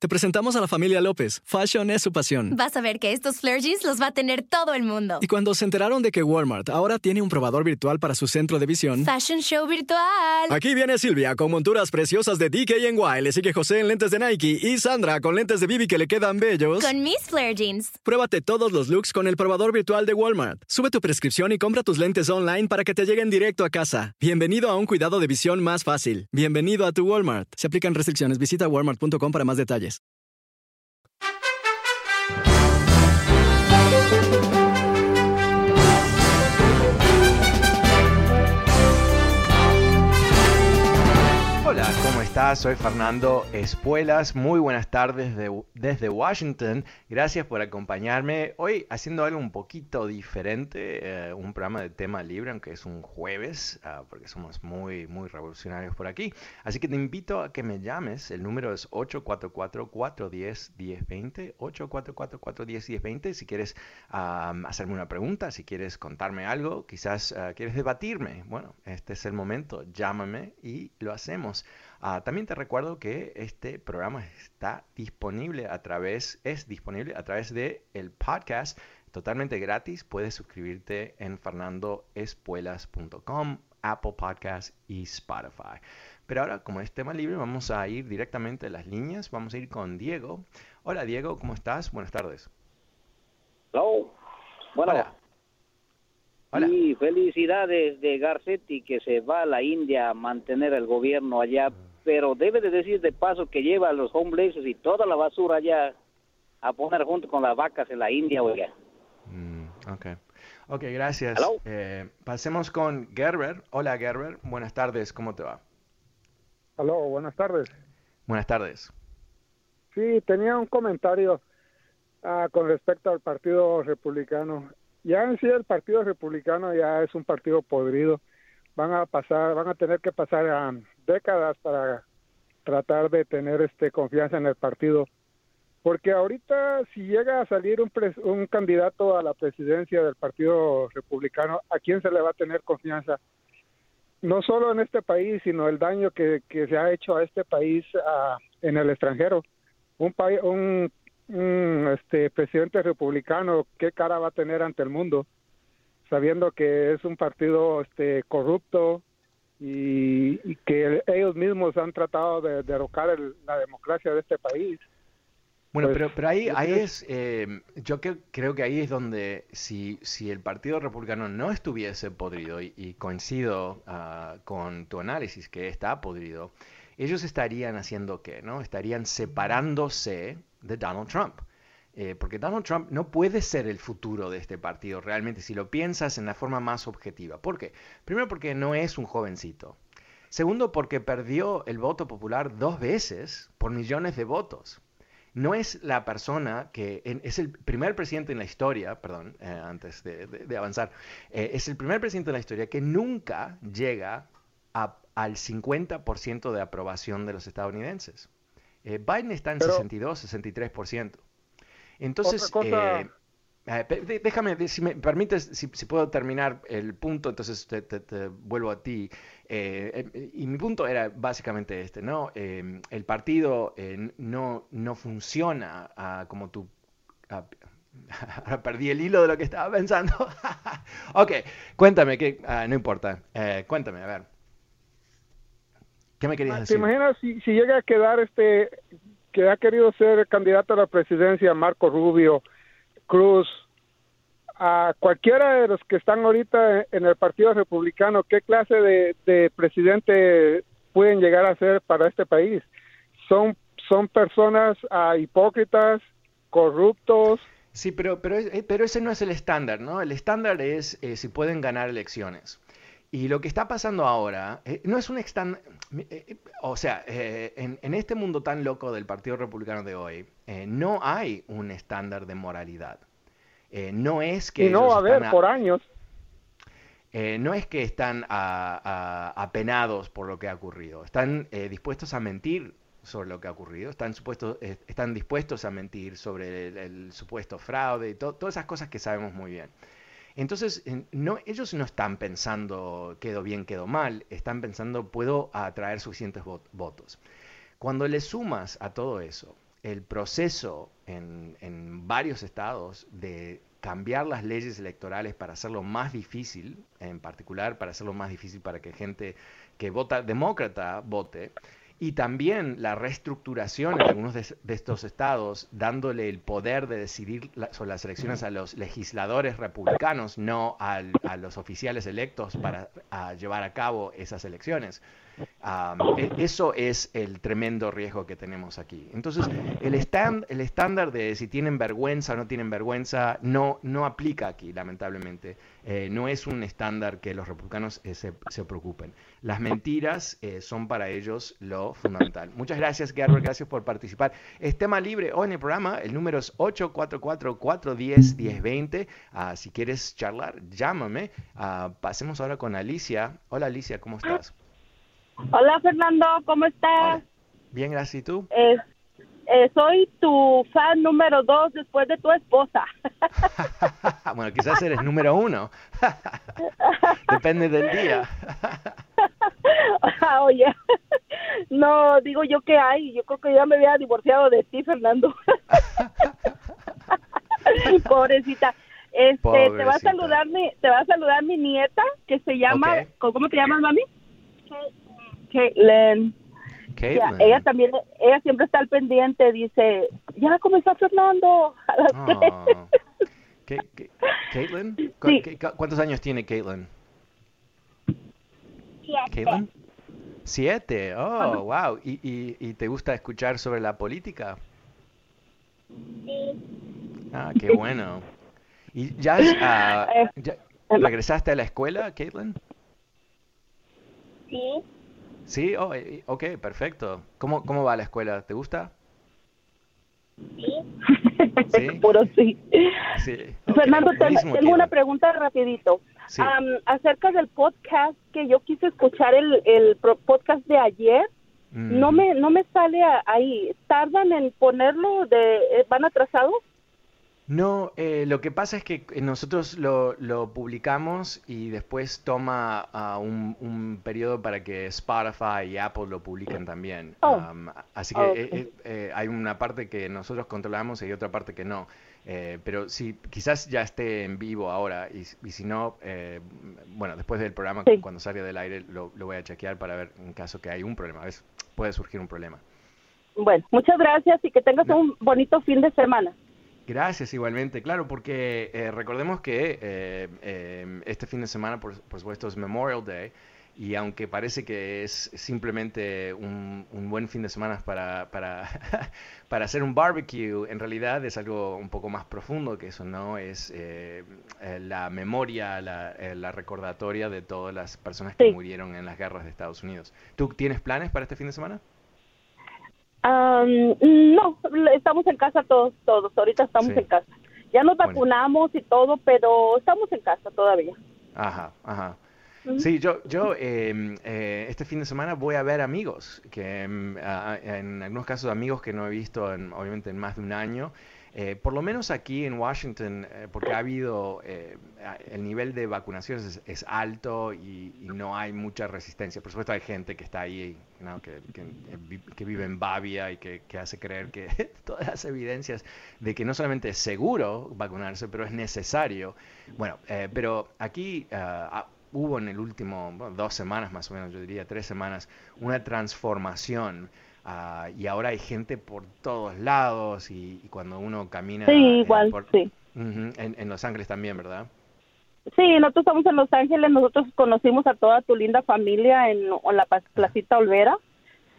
Te presentamos a la familia López. Fashion es su pasión. Vas a ver que estos flare jeans los va a tener todo el mundo. Y cuando se enteraron de que Walmart ahora tiene un probador virtual para su centro de visión. Fashion show virtual. Aquí viene Silvia con monturas preciosas de DKNY. Le sigue José en lentes de Nike y Sandra con lentes de Bibi que le quedan bellos. Con mis flare jeans. Pruébate todos los looks con el probador virtual de Walmart. Sube tu prescripción y compra tus lentes online para que te lleguen directo a casa. Bienvenido a un cuidado de visión más fácil. Bienvenido a tu Walmart. Se aplican restricciones. Visita walmart.com para más detalles. Hola, estás? Soy Fernando Espuelas. Muy buenas tardes de- desde Washington. Gracias por acompañarme. Hoy haciendo algo un poquito diferente, eh, un programa de tema libre, aunque es un jueves, ah, porque somos muy, muy revolucionarios por aquí. Así que te invito a que me llames. El número es 844-410-1020. 844-410-1020. Si quieres hacerme una pregunta, si quieres contarme algo, quizás ah, quieres debatirme. Bueno, este es el momento. Llámame y lo hacemos. Ah, también te recuerdo que este programa está disponible a través, es disponible a través de el podcast totalmente gratis. Puedes suscribirte en fernandoespuelas.com, Apple Podcast y Spotify. Pero ahora, como es tema libre, vamos a ir directamente a las líneas. Vamos a ir con Diego. Hola Diego, ¿cómo estás? Buenas tardes. Hello. Bueno, Hola. Hola. y felicidades de Garcetti que se va a la India a mantener el gobierno allá, pero debe de decir de paso que lleva a los homeless y toda la basura allá a poner junto con las vacas en la India, oiga. Mm, ok. Ok, gracias. Hello. Eh, pasemos con Gerber. Hola Gerber, buenas tardes, ¿cómo te va? Aló, buenas tardes. Buenas tardes. Sí, tenía un comentario ah, con respecto al Partido Republicano. Ya en sí el Partido Republicano ya es un partido podrido. Van a pasar, van a tener que pasar ah, décadas para tratar de tener este confianza en el partido. Porque ahorita si llega a salir un, pres- un candidato a la presidencia del Partido Republicano, ¿a quién se le va a tener confianza? no solo en este país, sino el daño que, se ha hecho a este país en el extranjero. Un, país, un, un, este, presidente republicano, ¿qué cara va a tener ante el mundo? Sabiendo que es un partido este, corrupto y, y que ellos mismos han tratado de derrocar el- la democracia de este país. Bueno, Pues, pero, pero ahí, ahí es, eh, yo que- creo que ahí es donde si, si el Partido Republicano no estuviese podrido, y, y coincido ah, con tu análisis que está podrido, ellos estarían haciendo qué, ¿no? Estarían separándose de Donald Trump. Eh, porque Donald Trump no puede ser el futuro de este partido realmente si lo piensas en la forma más objetiva. ¿Por qué? Primero porque no es un jovencito. Segundo porque perdió el voto popular dos veces por millones de votos no es la persona que en- es el primer presidente en la historia, perdón, eh, antes de, de- de avanzar, eh, es el primer presidente en la historia que nunca llega a- al 50% de aprobación de los estadounidenses. Biden está en Pero- 62, 63%. Entonces, cosa- eh, déjame, si me permites, si, si puedo terminar el punto, entonces te, te- te vuelvo a ti. Eh, eh, y mi punto era básicamente este, ¿no? Eh, el partido eh, no, no funciona ah, como tú... ah, ahora perdí el hilo de lo que estaba pensando. ok, cuéntame, que, ah, no importa. Eh, cuéntame, a ver. ¿Qué me querías ¿Te decir? imaginas si, si llega a quedar este que ha querido ser candidato a la presidencia Marco Rubio, Cruz, a cualquiera de los que están ahorita en el Partido Republicano, ¿qué clase de, de presidente pueden llegar a ser para este país? Son son personas ah, hipócritas, corruptos. Sí, pero, pero, eh, pero ese no es el estándar, ¿no? El estándar es eh, si pueden ganar elecciones. Y lo que está pasando ahora eh, no es un estándar, o sea, eh, en, en, este mundo tan loco del Partido Republicano de hoy, eh, no hay un estándar de moralidad. no es que... Y no va a haber por años. no es que están apenados por lo que ha ocurrido, están dispuestos a mentir sobre lo que ha ocurrido, están, supuestos, están dispuestos a mentir sobre el, supuesto fraude y todas esas cosas que sabemos muy bien. Entonces, no, ellos no están pensando quedó bien, quedó mal, están pensando puedo atraer suficientes votos. Cuando le sumas a todo eso el proceso en, en varios estados de cambiar las leyes electorales para hacerlo más difícil, en particular para hacerlo más difícil para que gente que vota demócrata vote, y también la reestructuración en algunos de, estos estados, dándole el poder de decidir sobre las elecciones a los legisladores republicanos, no a los oficiales electos para llevar a cabo esas elecciones. E, eso es el tremendo riesgo que tenemos aquí. Entonces, el, estándar de si tienen vergüenza o no tienen vergüenza no, aplica aquí, lamentablemente. Eh, no es un estándar que los republicanos eh, se, se, preocupen. Las mentiras eh, son para ellos lo fundamental. Muchas gracias, Gerber, gracias por participar. Es tema libre hoy en el programa, el número es 844-410-1020. Ah, si quieres charlar, llámame. Ah, pasemos ahora con Alicia. Hola Alicia, ¿cómo estás? Hola Fernando, ¿cómo estás? Bien, gracias. ¿Y tú? Eh, soy tu fan número dos después de tu esposa. bueno, quizás eres número uno. Depende del día. Oye, no, digo yo que hay. Yo creo que ya me había divorciado de ti, Fernando. Pobrecita. Este, te va a saludar mi, te va a saludar mi nieta que se llama, ¿cómo te llamas, mami? Caitlin. ella también, ella siempre está al pendiente, dice, ya comenzó Fernando. Caitlin, ¿cuántos años tiene Caitlin? Siete. Siete, oh, wow. ¿Y, y, ¿Y te gusta escuchar sobre la política? Sí. Ah, qué bueno. ¿Y ya, eh, ya regresaste a la escuela, Caitlin? Sí. Sí, oh, ok, perfecto. ¿Cómo, ¿Cómo va la escuela? ¿Te gusta? Sí. ¿Sí? Puro sí. Fernando, tengo una pregunta rapidito. acerca del podcast que yo quise escuchar el, el podcast de ayer, no me no me sale ahí. ¿Tardan en ponerlo? de ¿Van atrasados? No, eh, lo que pasa es que nosotros lo, lo publicamos y después toma uh, un, un, periodo para que Spotify y Apple lo publiquen también. Oh. así que eh, eh, hay una parte que nosotros controlamos y otra parte que no. pero sí, quizás ya esté en vivo ahora y, y si no, bueno, después del programa, cuando salga del aire, lo, lo, voy a chequear para ver en caso que hay un problema. ¿ves? Puede surgir un problema. Bueno, muchas gracias y que tengas un bonito fin de semana. Gracias, igualmente. Claro, porque eh, recordemos que eh, eh, este fin de semana, por, supuesto, es Memorial Day. Y aunque parece que es simplemente un, buen fin de semana para, para, para, hacer un barbecue, en realidad es algo un poco más profundo que eso, ¿no? Es la memoria, la, recordatoria de todas las personas que murieron en las guerras de Estados Unidos. ¿Tú tienes planes para este fin de semana? No, estamos en casa todos, todos. Ahorita estamos en casa. Ya nos vacunamos y todo, pero estamos en casa todavía. Ajá, ajá. Sí, yo, yo em, eh, este fin de semana voy a ver amigos, que em, en algunos casos amigos que no he visto en, obviamente en más de un año. Eh, por lo menos aquí en Washington, eh, porque ha habido, eh, el nivel de vacunaciones es, alto y, no hay mucha resistencia. Por supuesto hay gente que está ahí, que, vive en Bavia y que, hace creer que todas las evidencias de que no solamente es seguro vacunarse, pero es necesario. Bueno, pero aquí ah, hubo en el último, dos semanas más o menos, yo diría tres semanas, una transformación Ah, y ahora hay gente por todos lados y, cuando uno camina... Sí, igual, sí. en, Los Ángeles también, ¿verdad? Sí, nosotros estamos en Los Ángeles, nosotros conocimos a toda tu linda familia en, la placita Olvera.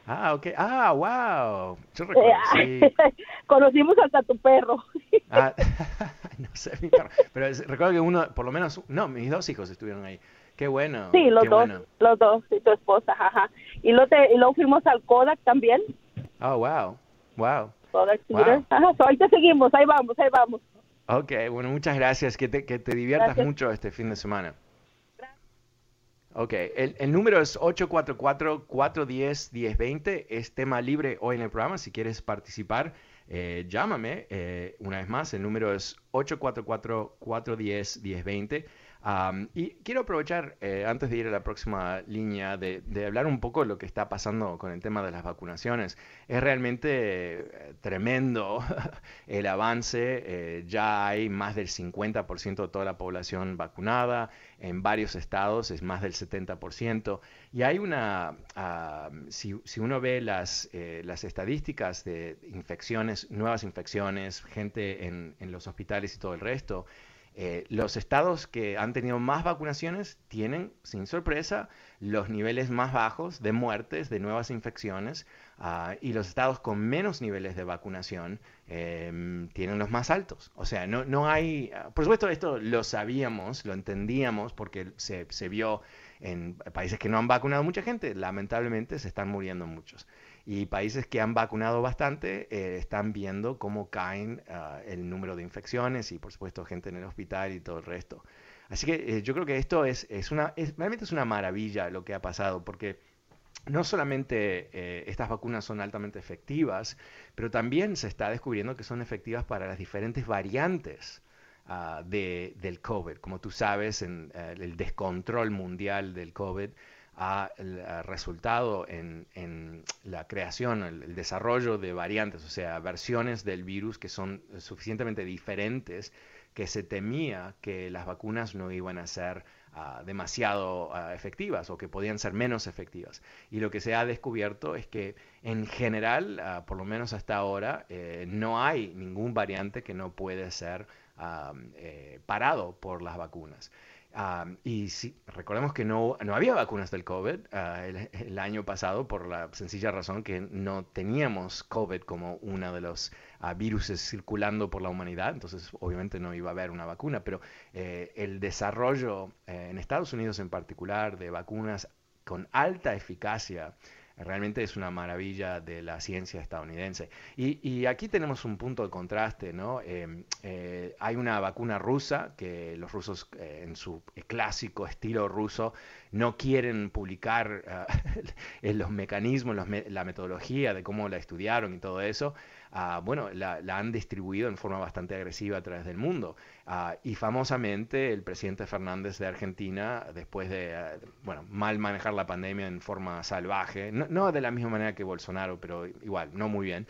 Ah, ok. Ah, wow. Yo recuerdo, sí. Conocimos hasta tu perro. ah, no sé, mi perro. Pero recuerdo que uno, por lo menos, no, mis dos hijos estuvieron ahí Qué bueno. Sí, los dos, los dos, y tu esposa, ajá. Y luego, te, y luego fuimos al Kodak también. Oh, wow, wow. Kodak Ajá, ahí te seguimos, ahí vamos, ahí vamos. Ok, bueno, muchas gracias, que te, que te diviertas mucho este fin de semana. Ok, el, el, número es 844-410-1020, es tema libre hoy en el programa, si quieres participar, eh, llámame, eh, una vez más, el número es 844-410-1020 y quiero aprovechar, eh, antes de ir a la próxima línea, de, hablar un poco de lo que está pasando con el tema de las vacunaciones. Es realmente eh, tremendo el avance. Eh, ya hay más del 50% de toda la población vacunada. En varios estados es más del 70%. Y hay una, si, uno ve las, las estadísticas de infecciones, nuevas infecciones, gente en, en los hospitales y todo el resto, eh, los estados que han tenido más vacunaciones tienen, sin sorpresa, los niveles más bajos de muertes, de nuevas infecciones, ah, y los estados con menos niveles de vacunación em, tienen los más altos. O sea, no, no hay, ah, por supuesto esto lo sabíamos, lo entendíamos porque se, se vio en países que no han vacunado mucha gente, lamentablemente se están muriendo muchos. Y países que han vacunado bastante eh, están viendo cómo caen ah, el número de infecciones y por supuesto gente en el hospital y todo el resto. Así que eh, yo creo que esto es, es una, realmente es una maravilla lo que ha pasado porque no solamente eh, estas vacunas son altamente efectivas, pero también se está descubriendo que son efectivas para las diferentes variantes ah, de, del COVID. Como tú sabes, en el descontrol mundial del COVID ha, resultado en, la creación, el, desarrollo de variantes, o sea, versiones del virus que son suficientemente diferentes que se temía que las vacunas no iban a ser ah, demasiado ah, efectivas o que podían ser menos efectivas. Y lo que se ha descubierto es que en general, ah, por lo menos hasta ahora, eh, no hay ningún variante que no puede ser eh, parado por las vacunas y si, recordemos que no, no había vacunas del COVID ah, el, año pasado por la sencilla razón que no teníamos COVID como uno de los uh, virus circulando por la humanidad, entonces obviamente no iba a haber una vacuna, pero eh, el desarrollo eh, en Estados Unidos en particular de vacunas con alta eficacia Realmente es una maravilla de la ciencia estadounidense. Y, aquí tenemos un punto de contraste, ¿no? Em, eh, hay una vacuna rusa que los rusos, eh, en su clásico estilo ruso, no quieren publicar ah, los mecanismos, la metodología de cómo la estudiaron y todo eso. Ah, bueno, la, han distribuido en forma bastante agresiva a través del mundo. Ah, y famosamente el presidente Fernández de Argentina, después de, ah, bueno, mal manejar la pandemia en forma salvaje, no, de la misma manera que Bolsonaro, pero igual, no muy bien,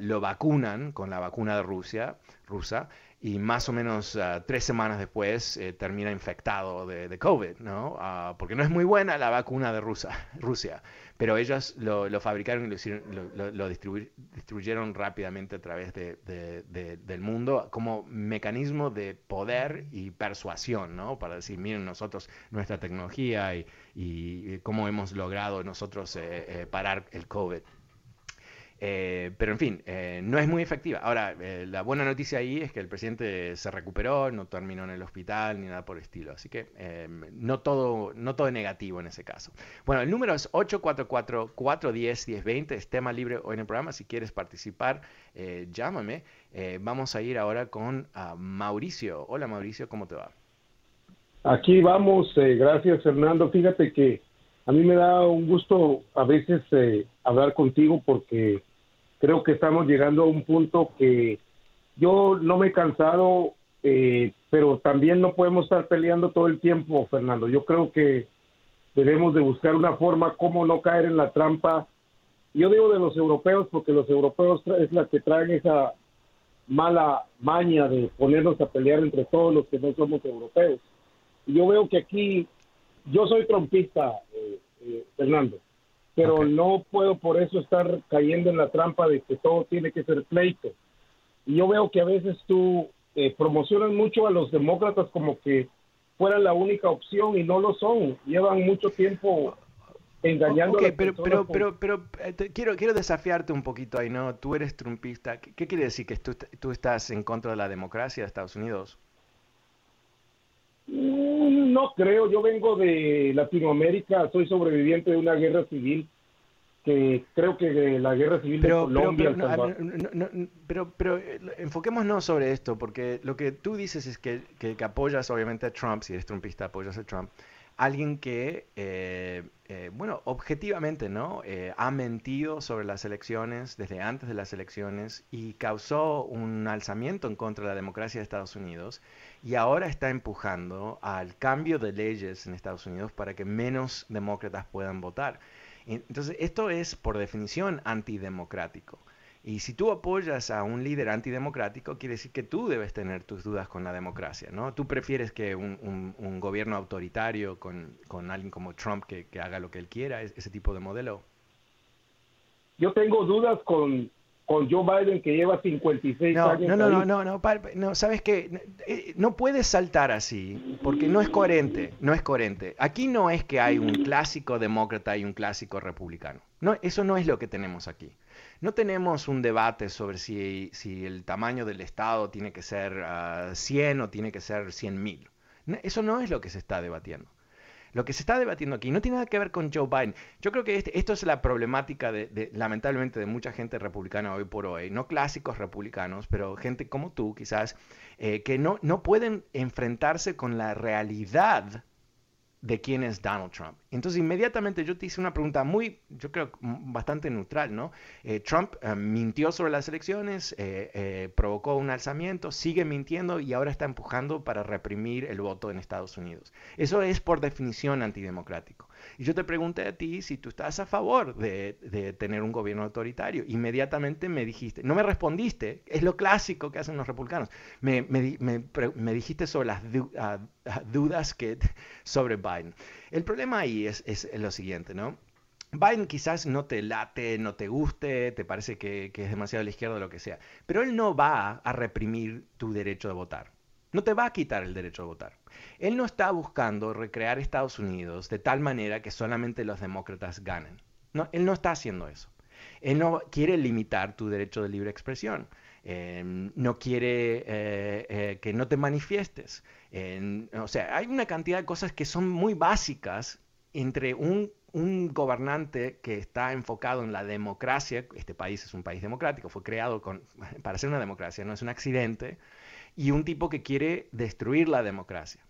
lo vacunan con la vacuna de Rusia, rusa, y más o menos tres semanas después eh, termina infectado de, de COVID, ¿no? porque no es muy buena la vacuna de Rusia pero ellos lo, fabricaron y lo, lo, distribuyeron rápidamente a través del mundo como mecanismo de poder y persuasión, ¿no? Para decir, miren nosotros, nuestra tecnología y, cómo hemos logrado nosotros eh, eh, parar el COVID. Eh, pero en fin, eh, no es muy efectiva. Ahora, eh, la buena noticia ahí es que el presidente se recuperó, no terminó en el hospital ni nada por el estilo. Así que no, todo, no todo negativo en ese caso. Bueno, el número es 844-410-1020, es tema libre hoy en el programa. Si quieres participar, llámame. vamos a ir ahora con Mauricio. Hola Mauricio, ¿cómo te va? Aquí vamos, gracias Fernando. Fíjate que a mí me da un gusto a veces hablar contigo porque creo que estamos llegando a un punto que yo no me he cansado, eh, pero también no podemos estar peleando todo el tiempo, Fernando. Yo creo que debemos de buscar una forma como no caer en la trampa. Yo digo de los europeos porque los europeos es la que traen esa mala maña de ponernos a pelear entre todos los que no somos europeos. Y yo veo que aquí, yo soy trompista, eh, eh, Fernando, pero no puedo por eso estar cayendo en la trampa de que todo tiene que ser pleito. Y yo veo que a veces tú eh, promocionas mucho a los demócratas como que fueran la única opción y no lo son. Llevan mucho tiempo engañando a las pero, pero, pero, pero, eh, quiero, quiero desafiarte un poquito ahí, ¿no? Tú eres trumpista. ¿Qué, quiere decir que tú, tú estás en contra de la democracia de Estados Unidos? Mm, no creo, yo vengo de Latinoamérica, soy sobreviviente de una guerra civil que creo que la guerra civil de Colombia. Pero, pero, eh, enfoquémonos sobre esto, porque lo que tú dices es que, que, apoyas obviamente a Trump, si eres trumpista apoyas a Trump, alguien que, eh, eh, bueno, objetivamente, ¿no? ha mentido sobre las elecciones desde antes de las elecciones y causó un alzamiento en contra de la democracia de Estados Unidos y ahora está empujando al cambio de leyes en Estados Unidos para que menos demócratas puedan votar. Entonces, esto es por definición antidemocrático. Y si tú apoyas a un líder antidemocrático, quiere decir que tú debes tener tus dudas con la democracia, ¿no? Tú prefieres que un, gobierno autoritario con, alguien como Trump que, haga lo que él quiera, ese tipo de modelo. Yo tengo dudas con, con Joe Biden que lleva 56 años. No, no, no, no, no, no, sabes que eh, no puedes saltar así, porque no es coherente, no es coherente. Aquí no es que hay un clásico demócrata y un clásico republicano. No, eso no es lo que tenemos aquí. No tenemos un debate sobre si, si el tamaño del Estado tiene que ser 100 ah, o tiene que ser 100 mil. eso no es lo que se está debatiendo. Lo que se está debatiendo aquí no tiene nada que ver con Joe Biden. Yo creo que este, esto es la problemática de, lamentablemente, de mucha gente republicana hoy por hoy. No clásicos republicanos, pero gente como tú, quizás, eh, que no, no pueden enfrentarse con la realidad de quién es Donald Trump. Entonces inmediatamente yo te hice una pregunta muy, yo creo, bastante neutral, ¿no? Eh, Trump eh, mintió sobre las elecciones, eh, provocó un alzamiento, sigue mintiendo y ahora está empujando para reprimir el voto en Estados Unidos. Eso es por definición antidemocrático. Y yo te pregunté a ti si tú estás a favor de, tener un gobierno autoritario. Inmediatamente me dijiste, no me respondiste, es lo clásico que hacen los republicanos. Me, dijiste sobre las dudas que, sobre Biden. El problema ahí es, lo siguiente, ¿no? Biden quizás no te late, no te guste, te parece que, que, es demasiado a la izquierda o lo que sea, pero él no va a reprimir tu derecho de votar. No te va a quitar el derecho de votar. Él no está buscando recrear Estados Unidos de tal manera que solamente los demócratas ganen. No, él no está haciendo eso. Él no quiere limitar tu derecho de libre expresión. Em, no quiere eh, eh, que no te manifiestes. o sea, hay una cantidad de cosas que son muy básicas entre un, gobernante que está enfocado en la democracia, este país es un país democrático, fue creado para ser una democracia, no es un accidente, y un tipo que quiere destruir la democracia.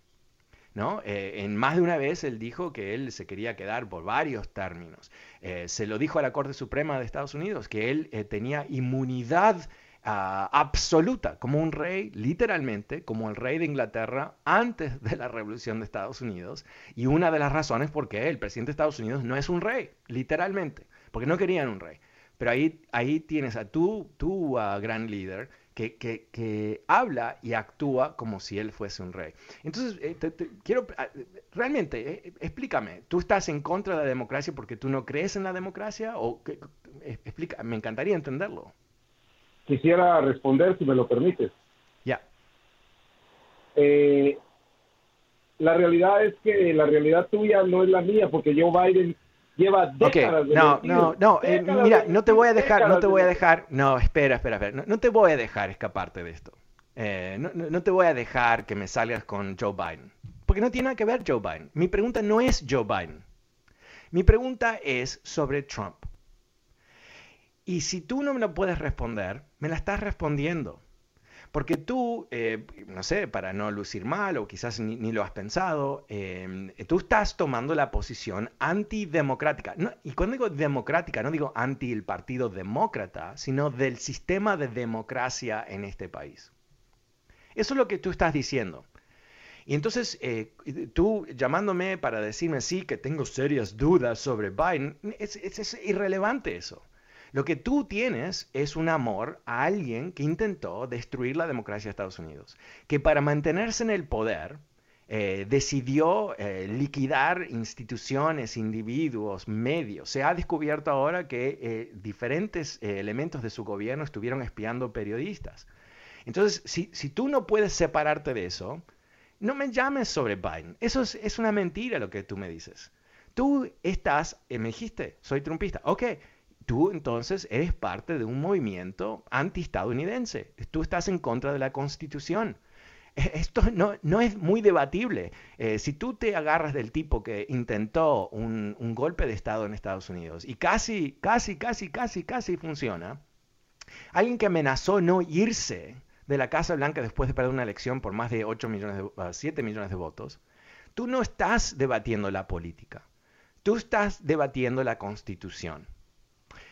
¿No? Eh, en más de una vez él dijo que él se quería quedar por varios términos. Eh, se lo dijo a la Corte Suprema de Estados Unidos, que él eh, tenía inmunidad ah, absoluta, como un rey, literalmente, como el rey de Inglaterra antes de la Revolución de Estados Unidos. Y una de las razones por qué el presidente de Estados Unidos no es un rey, literalmente, porque no querían un rey. Pero ahí, ahí tienes a tu, tu ah, gran líder que, habla y actúa como si él fuese un rey. Entonces, eh, quiero, ah, realmente, eh, explícame, ¿tú estás en contra de la democracia porque tú no crees en la democracia? O, eh, explica, me encantaría entenderlo. Quisiera responder, si me lo permites. Ya. la realidad es que la realidad tuya no es la mía, porque Joe Biden lleva décadas No, no, no, eh, mira, no te voy a dejar, no te voy a dejar, no, espera, espera, espera, no, te voy a dejar escaparte de esto. Eh, no, no, te voy a dejar que me salgas con Joe Biden, porque no tiene nada que ver Joe Biden. Mi pregunta no es Joe Biden. Mi pregunta es sobre Trump. Y si tú no me lo puedes responder, me la estás respondiendo. Porque tú, eh, no sé, para no lucir mal o quizás ni, lo has pensado, em, tú estás tomando la posición antidemocrática. y cuando digo democrática, no digo anti el Partido Demócrata, sino del sistema de democracia en este país. Eso es lo que tú estás diciendo. Y entonces eh, tú llamándome para decirme sí, que tengo serias dudas sobre Biden, es irrelevante eso. Lo que tú tienes es un amor a alguien que intentó destruir la democracia de Estados Unidos, que para mantenerse en el poder eh, decidió eh, liquidar instituciones, individuos, medios. Se ha descubierto ahora que eh, diferentes elementos de su gobierno estuvieron espiando periodistas. Entonces, si, tú no puedes separarte de eso, no me llames sobre Biden. Eso es, es una mentira lo que tú me dices. Tú estás, me dijiste, soy trumpista. Ok, tú entonces eres parte de un movimiento anti-estadounidense. Tú estás en contra de la Constitución. esto no, no es muy debatible. Eh, si tú te agarras del tipo que intentó un, golpe de Estado en Estados Unidos y casi, casi, casi, casi, casi funciona, alguien que amenazó no irse de la Casa Blanca después de perder una elección por más de 8 millones de, 7 millones de votos, tú no estás debatiendo la política, tú estás debatiendo la constitución.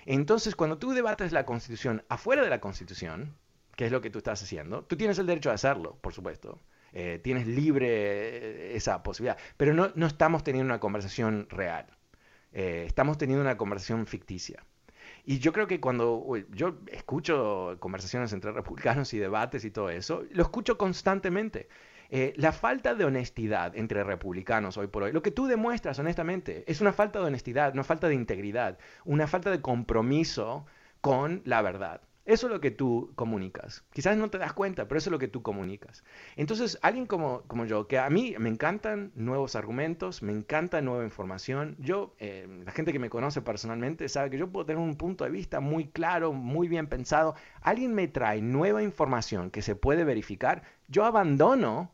Entonces, cuando tú debates la constitución afuera de la constitución, que es lo que tú estás haciendo, tú tienes el derecho a hacerlo, por supuesto. Eh, tienes libre eh, esa posibilidad, pero no, no, estamos teniendo una conversación real. Eh, estamos teniendo una conversación ficticia. Y yo creo que cuando yo escucho conversaciones entre republicanos y debates y todo eso, lo escucho constantemente. La falta de honestidad entre republicanos hoy por hoy, lo que tú demuestras honestamente, es una falta de honestidad, una falta de integridad, una falta de compromiso con la verdad. Eso es lo que tú comunicas. Quizás no te das cuenta, pero eso es lo que tú comunicas. Entonces, alguien como, como yo, que a mí me encantan nuevos argumentos, me encanta nueva información. Yo, eh, la gente que me conoce personalmente sabe que yo puedo tener un punto de vista muy claro, muy bien pensado. Alguien me trae nueva información que se puede verificar, yo abandono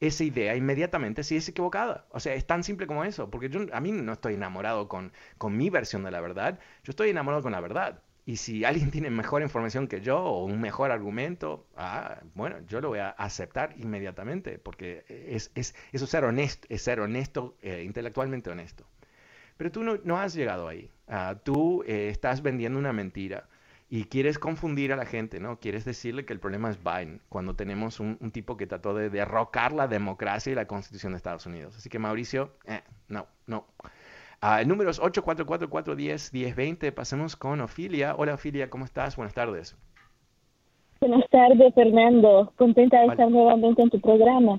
esa idea inmediatamente si es equivocada. O sea, es tan simple como eso, porque yo a mí no estoy enamorado con, con mi versión de la verdad, yo estoy enamorado con la verdad. Y si alguien tiene mejor información que yo o un mejor argumento, ah, bueno, yo lo voy a aceptar inmediatamente, porque es, es eso ser honesto, es ser honesto, eh, intelectualmente honesto. Pero tú no, has llegado ahí. Ah, tú eh, estás vendiendo una mentira y quieres confundir a la gente, ¿no? Quieres decirle que el problema es Biden, cuando tenemos un, tipo que trató de derrocar la democracia y la constitución de Estados Unidos. Así que Mauricio, eh, no, no. Uh, el número es 844-410-1020. Pasemos con Ofilia. Hola Ofilia, ¿cómo estás? Buenas tardes. Buenas tardes, Fernando. Contenta de estar nuevamente en tu programa.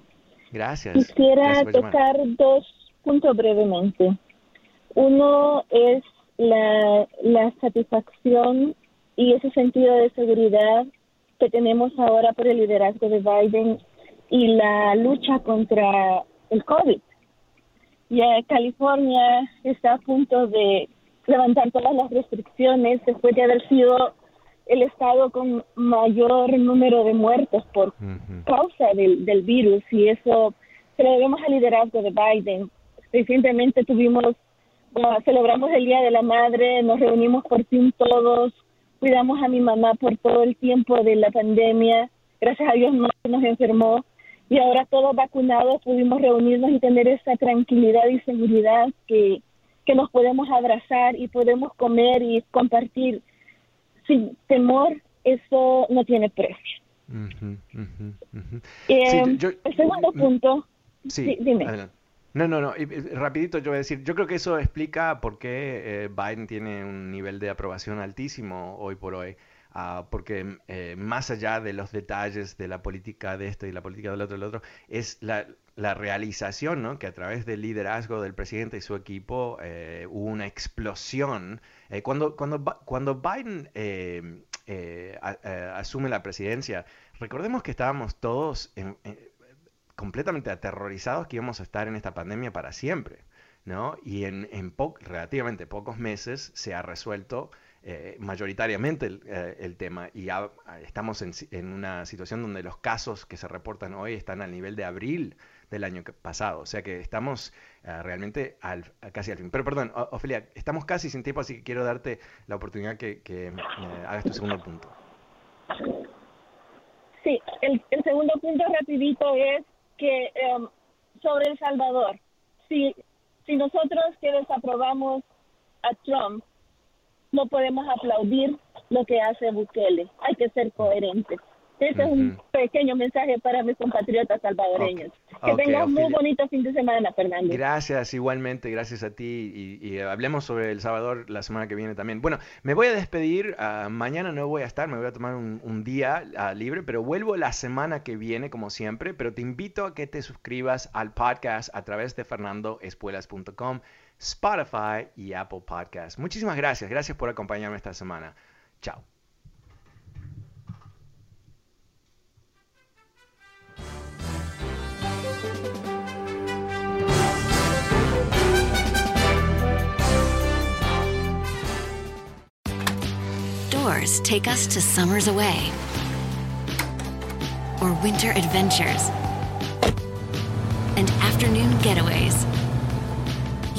Gracias. Quisiera tocar dos puntos brevemente. Uno es la, la satisfacción y ese sentido de seguridad que tenemos ahora por el liderazgo de Biden y la lucha contra el COVID ya California está a punto de levantar todas las restricciones después de haber sido el estado con mayor número de muertos por causa del, del virus y eso se lo debemos al liderazgo de Biden. Recientemente tuvimos, celebramos el Día de la Madre, nos reunimos por fin todos, cuidamos a mi mamá por todo el tiempo de la pandemia, gracias a Dios no nos enfermó y ahora todos vacunados pudimos reunirnos y tener esa tranquilidad y seguridad que, que nos podemos abrazar y podemos comer y compartir sin temor, eso no tiene precio. Eh, el segundo punto, sí, dime. No, no, no, rapidito yo voy a decir, yo creo que eso explica por qué eh, Biden tiene un nivel de aprobación altísimo hoy por hoy. Ah, porque eh, más allá de los detalles de la política de esto y la política del otro, del otro, es la, realización, ¿no? que a través del liderazgo del presidente y su equipo eh, hubo una explosión. Eh, cuando, cuando, cuando Biden asume la presidencia, recordemos que estábamos todos completamente aterrorizados que íbamos a estar en esta pandemia para siempre. ¿no? Y en, en relativamente pocos meses se ha resuelto eh, mayoritariamente eh, el, tema y estamos en, una situación donde los casos que se reportan hoy están al nivel de abril del año pasado, o sea que estamos eh, realmente al, casi al fin. Pero perdón, Ofelia, estamos casi sin tiempo, así que quiero darte la oportunidad que, que hagas tu segundo punto. Sí, el, segundo punto rapidito es que em, sobre El Salvador, si, si nosotros que desaprobamos a Trump no podemos aplaudir lo que hace Bukele. Hay que ser coherentes. Ese es un pequeño mensaje para mis compatriotas salvadoreños. Que tengan un muy bonito fin de semana, Fernando. Gracias, igualmente, gracias a ti. Y, hablemos sobre El Salvador la semana que viene también. Bueno, me voy a despedir. Ah, mañana no voy a estar, me voy a tomar un, día ah, libre, pero vuelvo la semana que viene, como siempre. Pero te invito a que te suscribas al podcast a través de fernandoespuelas.com Spotify y Apple Podcast. Muchísimas gracias. Gracias por acompañarme esta semana. Chao. Doors take us to summers away or winter adventures and afternoon getaways.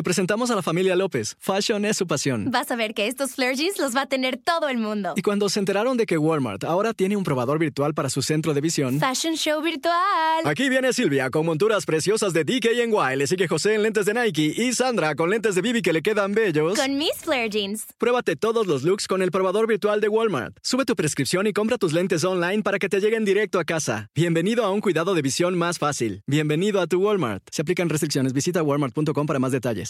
Te presentamos a la familia López. Fashion es su pasión. Vas a ver que estos flare jeans los va a tener todo el mundo. Y cuando se enteraron de que Walmart ahora tiene un probador virtual para su centro de visión. Fashion Show virtual. Aquí viene Silvia con monturas preciosas de DKNY. Le sigue José en lentes de Nike y Sandra con lentes de Bibi que le quedan bellos. Con mis flare jeans. Pruébate todos los looks con el probador virtual de Walmart. Sube tu prescripción y compra tus lentes online para que te lleguen directo a casa. Bienvenido a un cuidado de visión más fácil. Bienvenido a tu Walmart. Se aplican restricciones. Visita walmart.com para más detalles.